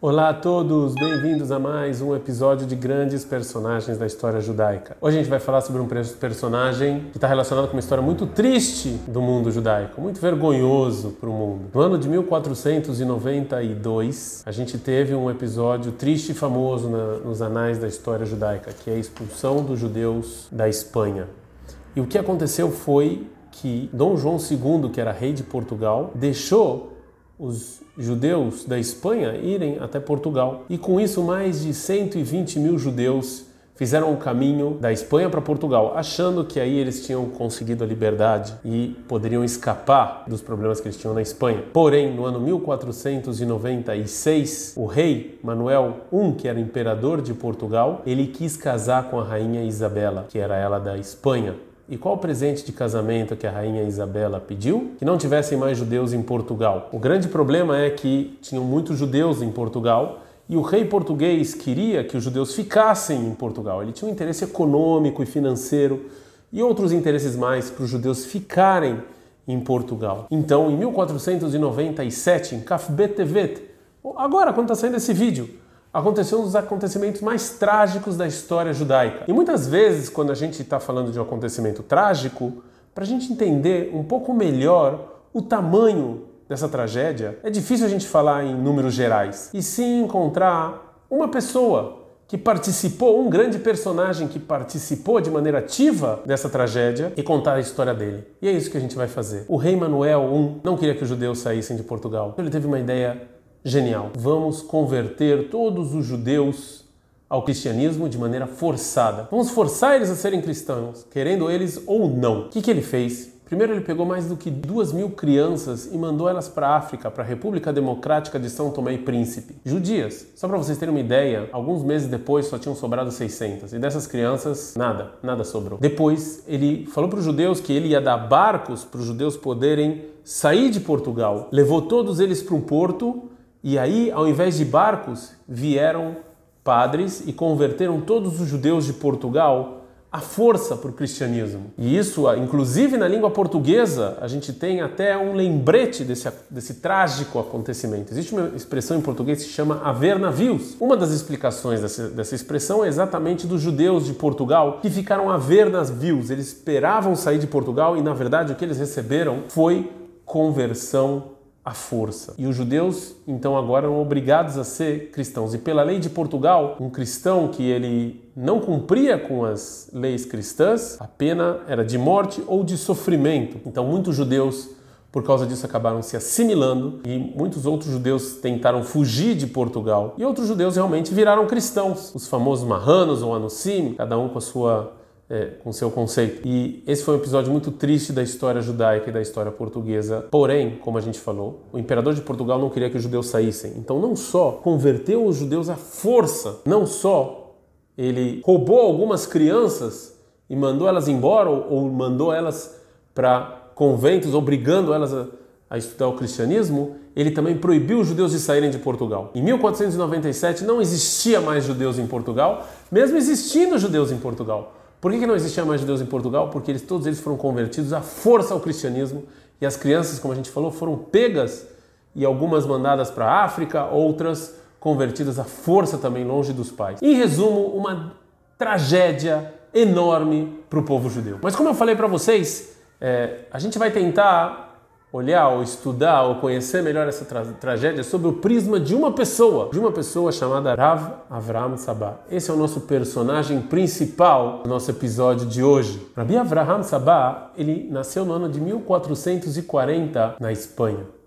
Olá a todos, bem-vindos a mais um episódio de grandes personagens da história judaica. Hoje a gente vai falar sobre um personagem que está relacionado com uma história muito triste do mundo judaico, muito vergonhoso para o mundo. No ano de 1492, a gente teve um episódio triste e famoso na, nos anais da história judaica, que é a expulsão dos judeus da Espanha. E o que aconteceu foi que Dom João II, que era rei de Portugal, deixou os judeus da Espanha irem até Portugal. E com isso, mais de 120 mil judeus fizeram o caminho da Espanha para Portugal, achando que aí eles tinham conseguido a liberdade e poderiam escapar dos problemas que eles tinham na Espanha. Porém, no ano 1496, o rei Manuel I, que era imperador de Portugal, ele quis casar com a rainha Isabela, que era ela da Espanha. E qual o presente de casamento que a rainha Isabela pediu? Que não tivessem mais judeus em Portugal. O grande problema é que tinham muitos judeus em Portugal e o rei português queria que os judeus ficassem em Portugal. Ele tinha um interesse econômico e financeiro e outros interesses mais para os judeus ficarem em Portugal. Então, em 1497, em Kafbetevet, agora quando está saindo esse vídeo, aconteceu um dos acontecimentos mais trágicos da história judaica. E muitas vezes, quando a gente está falando de um acontecimento trágico, para a gente entender um pouco melhor o tamanho dessa tragédia, é difícil a gente falar em números gerais, e sim encontrar uma pessoa que participou, um grande personagem que participou de maneira ativa dessa tragédia e contar a história dele. E é isso que a gente vai fazer. O rei Manuel I não queria que os judeus saíssem de Portugal. Ele teve uma ideia genial. Vamos converter todos os judeus ao cristianismo de maneira forçada. Vamos forçar eles a serem cristãos, querendo eles ou não. O que, que ele fez? Primeiro, ele pegou mais do que duas mil crianças e mandou elas para a África, para a República Democrática de São Tomé e Príncipe. Judias. Só para vocês terem uma ideia, alguns meses depois só tinham sobrado 600. E dessas crianças, nada, nada sobrou. Depois, ele falou para os judeus que ele ia dar barcos para os judeus poderem sair de Portugal. Levou todos eles para um porto e aí, ao invés de barcos, vieram padres e converteram todos os judeus de Portugal à força para o cristianismo. E isso, inclusive na língua portuguesa, a gente tem até um lembrete desse, desse trágico acontecimento. Existe uma expressão em português que se chama haver navios. Uma das explicações dessa, dessa expressão é exatamente dos judeus de Portugal que ficaram a ver navios. Eles esperavam sair de Portugal e, na verdade, o que eles receberam foi conversão a força. E os judeus, então, agora eram obrigados a ser cristãos. E pela lei de Portugal, um cristão que ele não cumpria com as leis cristãs, a pena era de morte ou de sofrimento. Então, muitos judeus por causa disso acabaram se assimilando e muitos outros judeus tentaram fugir de Portugal e outros judeus realmente viraram cristãos, os famosos marranos ou anusim, cada um com a sua é, com seu conceito. E esse foi um episódio muito triste da história judaica e da história portuguesa. Porém, como a gente falou, o imperador de Portugal não queria que os judeus saíssem. Então, não só converteu os judeus à força, não só ele roubou algumas crianças e mandou elas embora ou, ou mandou elas para conventos, obrigando elas a, a estudar o cristianismo, ele também proibiu os judeus de saírem de Portugal. Em 1497 não existia mais judeus em Portugal, mesmo existindo judeus em Portugal. Por que, que não existia mais judeus em Portugal? Porque eles, todos eles foram convertidos à força ao cristianismo e as crianças, como a gente falou, foram pegas e algumas mandadas para a África, outras convertidas à força também longe dos pais. Em resumo, uma tragédia enorme para o povo judeu. Mas como eu falei para vocês, é, a gente vai tentar olhar ou estudar ou conhecer melhor essa tra tragédia sob o prisma de uma pessoa, de uma pessoa chamada Rav Avram Sabah. Esse é o nosso personagem principal do nosso episódio de hoje. Rabi Avraham Sabah, ele nasceu no ano de 1440 na Espanha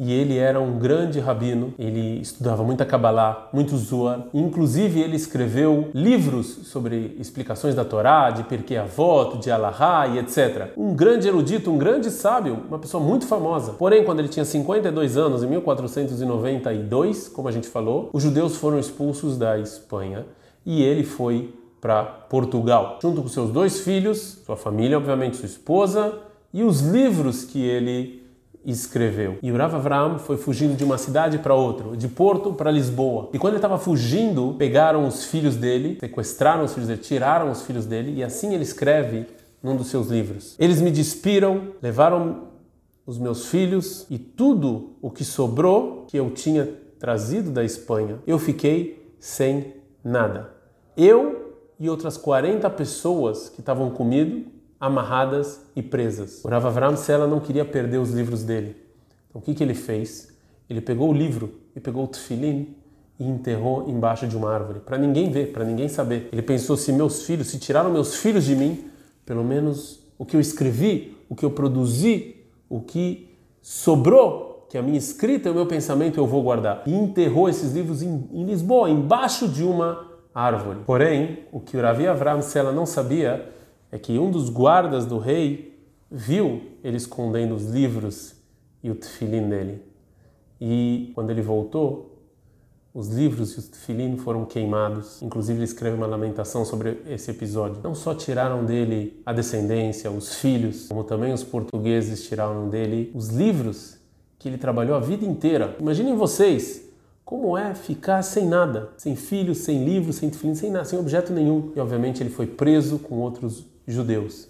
e ele era um grande rabino, ele estudava muita Kabbalah, muito Zohar, inclusive ele escreveu livros sobre explicações da Torá, de Pirkei Avot, de Alahá e etc. Um grande erudito, um grande sábio, uma pessoa muito famosa. Porém, quando ele tinha 52 anos, em 1492, como a gente falou, os judeus foram expulsos da Espanha e ele foi para Portugal, junto com seus dois filhos, sua família, obviamente sua esposa, e os livros que ele escreveu. E Rav Avram foi fugindo de uma cidade para outra, de Porto para Lisboa. E quando ele estava fugindo, pegaram os filhos dele, sequestraram os filhos dele, tiraram os filhos dele, e assim ele escreve num dos seus livros. Eles me despiram, levaram os meus filhos e tudo o que sobrou que eu tinha trazido da Espanha, eu fiquei sem nada. Eu e outras 40 pessoas que estavam comigo, amarradas e presas. O Rav Avram Sela não queria perder os livros dele. Então o que, que ele fez? Ele pegou o livro e pegou o tefilim e enterrou embaixo de uma árvore, para ninguém ver, para ninguém saber. Ele pensou: se meus filhos, se tiraram meus filhos de mim, pelo menos o que eu escrevi, o que eu produzi, o que sobrou, que a minha escrita e o meu pensamento eu vou guardar. E enterrou esses livros em, em Lisboa, embaixo de uma árvore. Porém, o que o Ravi Avram Sela não sabia é que um dos guardas do rei viu ele escondendo os livros e o tefilim dele. E quando ele voltou, os livros e os tefilim foram queimados. Inclusive, ele escreve uma lamentação sobre esse episódio. Não só tiraram dele a descendência, os filhos, como também os portugueses tiraram dele os livros que ele trabalhou a vida inteira. Imaginem vocês como é ficar sem nada, sem filhos, sem livros, sem tefilim, sem nada, sem objeto nenhum. E obviamente ele foi preso com outros judeus.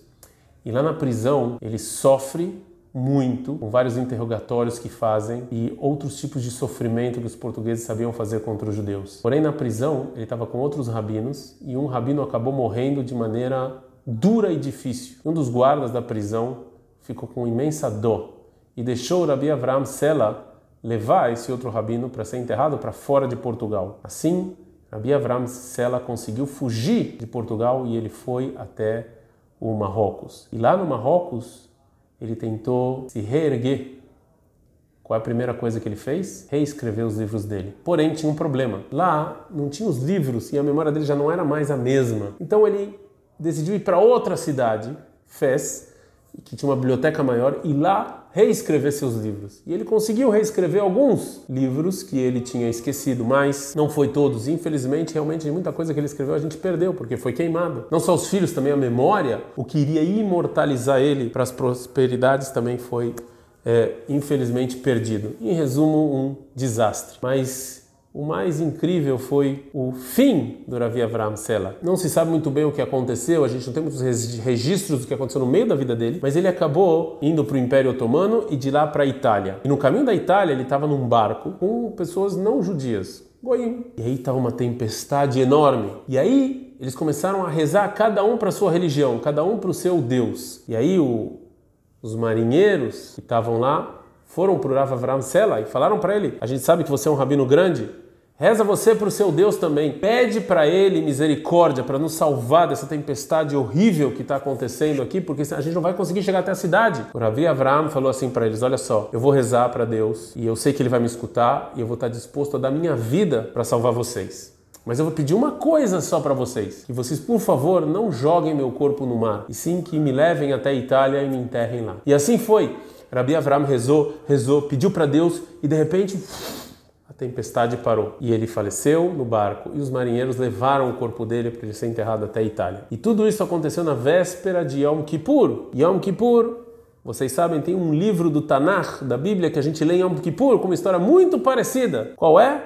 E lá na prisão ele sofre muito, com vários interrogatórios que fazem e outros tipos de sofrimento que os portugueses sabiam fazer contra os judeus. Porém, na prisão, ele estava com outros rabinos e um rabino acabou morrendo de maneira dura e difícil. Um dos guardas da prisão ficou com imensa dor e deixou o Rabi Avram Sela levar esse outro rabino para ser enterrado para fora de Portugal. Assim, Rabi Avram Sela conseguiu fugir de Portugal e ele foi até o Marrocos. E lá no Marrocos, ele tentou se reerguer. Qual é a primeira coisa que ele fez? Reescrever os livros dele. Porém, tinha um problema. Lá não tinha os livros e a memória dele já não era mais a mesma. Então ele decidiu ir para outra cidade, Fez, que tinha uma biblioteca maior, e lá reescrever seus livros. E ele conseguiu reescrever alguns livros que ele tinha esquecido, mas não foi todos. Infelizmente, realmente, muita coisa que ele escreveu a gente perdeu, porque foi queimado. Não só os filhos, também a memória, o que iria imortalizar ele para as prosperidades também foi, é, infelizmente, perdido. Em resumo, um desastre. Mas o mais incrível foi o fim do Ravi Avram Sela. Não se sabe muito bem o que aconteceu, a gente não tem muitos registros do que aconteceu no meio da vida dele, mas ele acabou indo para o Império Otomano e de lá para a Itália. E no caminho da Itália ele estava num barco com pessoas não judias, Goim. E aí estava uma tempestade enorme. E aí eles começaram a rezar cada um para sua religião, cada um para o seu Deus. E aí o, os marinheiros que estavam lá foram para o Rav Avram Sela e falaram para ele: A gente sabe que você é um rabino grande, reza você para o seu Deus também, pede para ele misericórdia para nos salvar dessa tempestade horrível que está acontecendo aqui, porque a gente não vai conseguir chegar até a cidade. O Ravi Avram falou assim para eles: Olha só, eu vou rezar para Deus e eu sei que ele vai me escutar e eu vou estar disposto a dar minha vida para salvar vocês. Mas eu vou pedir uma coisa só para vocês: que vocês, por favor, não joguem meu corpo no mar, e sim que me levem até a Itália e me enterrem lá. E assim foi. Rabi Avram rezou, rezou, pediu para Deus e de repente a tempestade parou. E ele faleceu no barco e os marinheiros levaram o corpo dele para ele ser enterrado até a Itália. E tudo isso aconteceu na véspera de Yom Kippur. Yom Kippur vocês sabem, tem um livro do Tanakh, da Bíblia, que a gente lê em Yom Kippur, com uma história muito parecida. Qual é?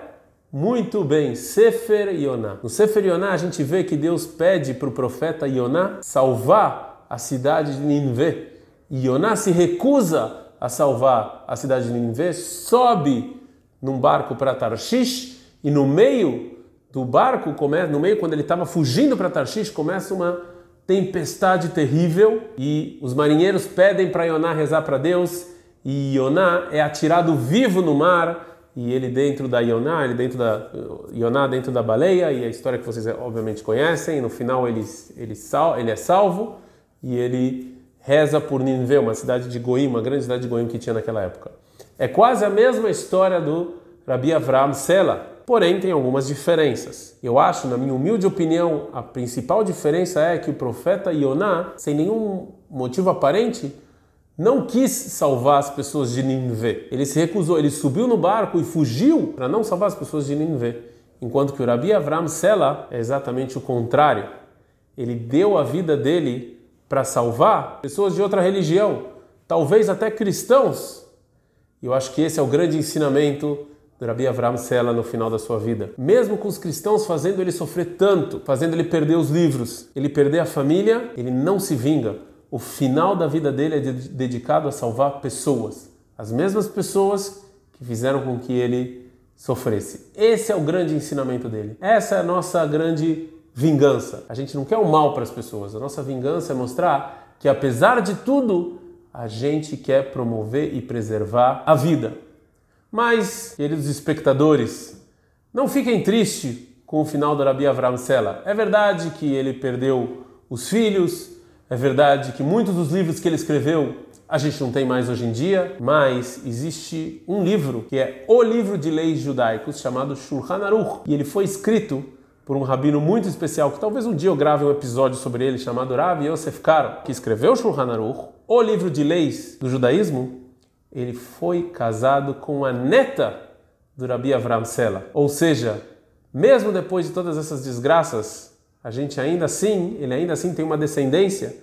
Muito bem, Sefer Yonah. No Sefer Yonah a gente vê que Deus pede para o profeta Yonah salvar a cidade de Nineveh. Yoná se recusa a salvar a cidade de Nínive, sobe num barco para Tarshish e no meio do barco, no meio quando ele estava fugindo para Tarshish, começa uma tempestade terrível e os marinheiros pedem para Yoná rezar para Deus e Yoná é atirado vivo no mar e ele dentro da Yoná, ele dentro da Yoná dentro da baleia e a história que vocês obviamente conhecem, no final ele, ele, sal, ele é salvo e ele reza por Nineveh, uma cidade de Goim, uma grande cidade de Goim que tinha naquela época. É quase a mesma história do Rabi Avram Sela, porém tem algumas diferenças. Eu acho, na minha humilde opinião, a principal diferença é que o profeta Yoná, sem nenhum motivo aparente, não quis salvar as pessoas de Nineveh. Ele se recusou, ele subiu no barco e fugiu para não salvar as pessoas de Nineveh. Enquanto que o Rabi Avram Sela é exatamente o contrário. Ele deu a vida dele para salvar pessoas de outra religião, talvez até cristãos. E eu acho que esse é o grande ensinamento do Rabi Avram Sela no final da sua vida. Mesmo com os cristãos fazendo ele sofrer tanto, fazendo ele perder os livros, ele perder a família, ele não se vinga. O final da vida dele é dedicado a salvar pessoas. As mesmas pessoas que fizeram com que ele sofresse. Esse é o grande ensinamento dele. Essa é a nossa grande vingança. A gente não quer o mal para as pessoas. A nossa vingança é mostrar que apesar de tudo, a gente quer promover e preservar a vida. Mas, queridos espectadores, não fiquem tristes com o final do Rabi Avram Sela. É verdade que ele perdeu os filhos, é verdade que muitos dos livros que ele escreveu a gente não tem mais hoje em dia, mas existe um livro que é o livro de leis judaicos chamado Shulchan Aruch e ele foi escrito por um rabino muito especial que talvez um dia eu grave um episódio sobre ele chamado Rav Yosef Karo, que escreveu Shulchan Aruch, o livro de leis do judaísmo. Ele foi casado com a neta do Rabi Avram Sela, ou seja, mesmo depois de todas essas desgraças, a gente ainda assim, ele ainda assim tem uma descendência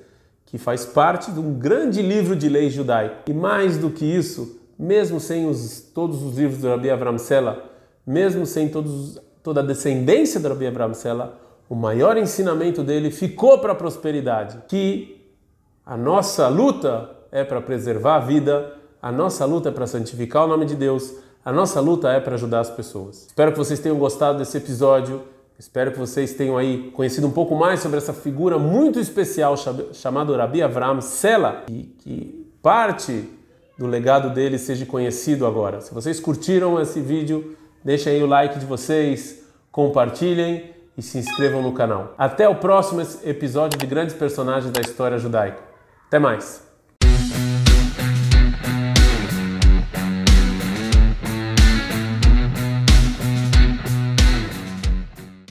que faz parte de um grande livro de leis judaico. E mais do que isso, mesmo sem os, todos os livros do Rabi Avram Sela, mesmo sem todos, toda a descendência do Rabi Avram Sela, o maior ensinamento dele ficou para a prosperidade, que a nossa luta é para preservar a vida, a nossa luta é para santificar o nome de Deus, a nossa luta é para ajudar as pessoas. Espero que vocês tenham gostado desse episódio. Espero que vocês tenham aí conhecido um pouco mais sobre essa figura muito especial chamada Rabi Avram Sela e que parte do legado dele seja conhecido agora. Se vocês curtiram esse vídeo, deixem aí o like de vocês, compartilhem e se inscrevam no canal. Até o próximo episódio de Grandes Personagens da História Judaica. Até mais!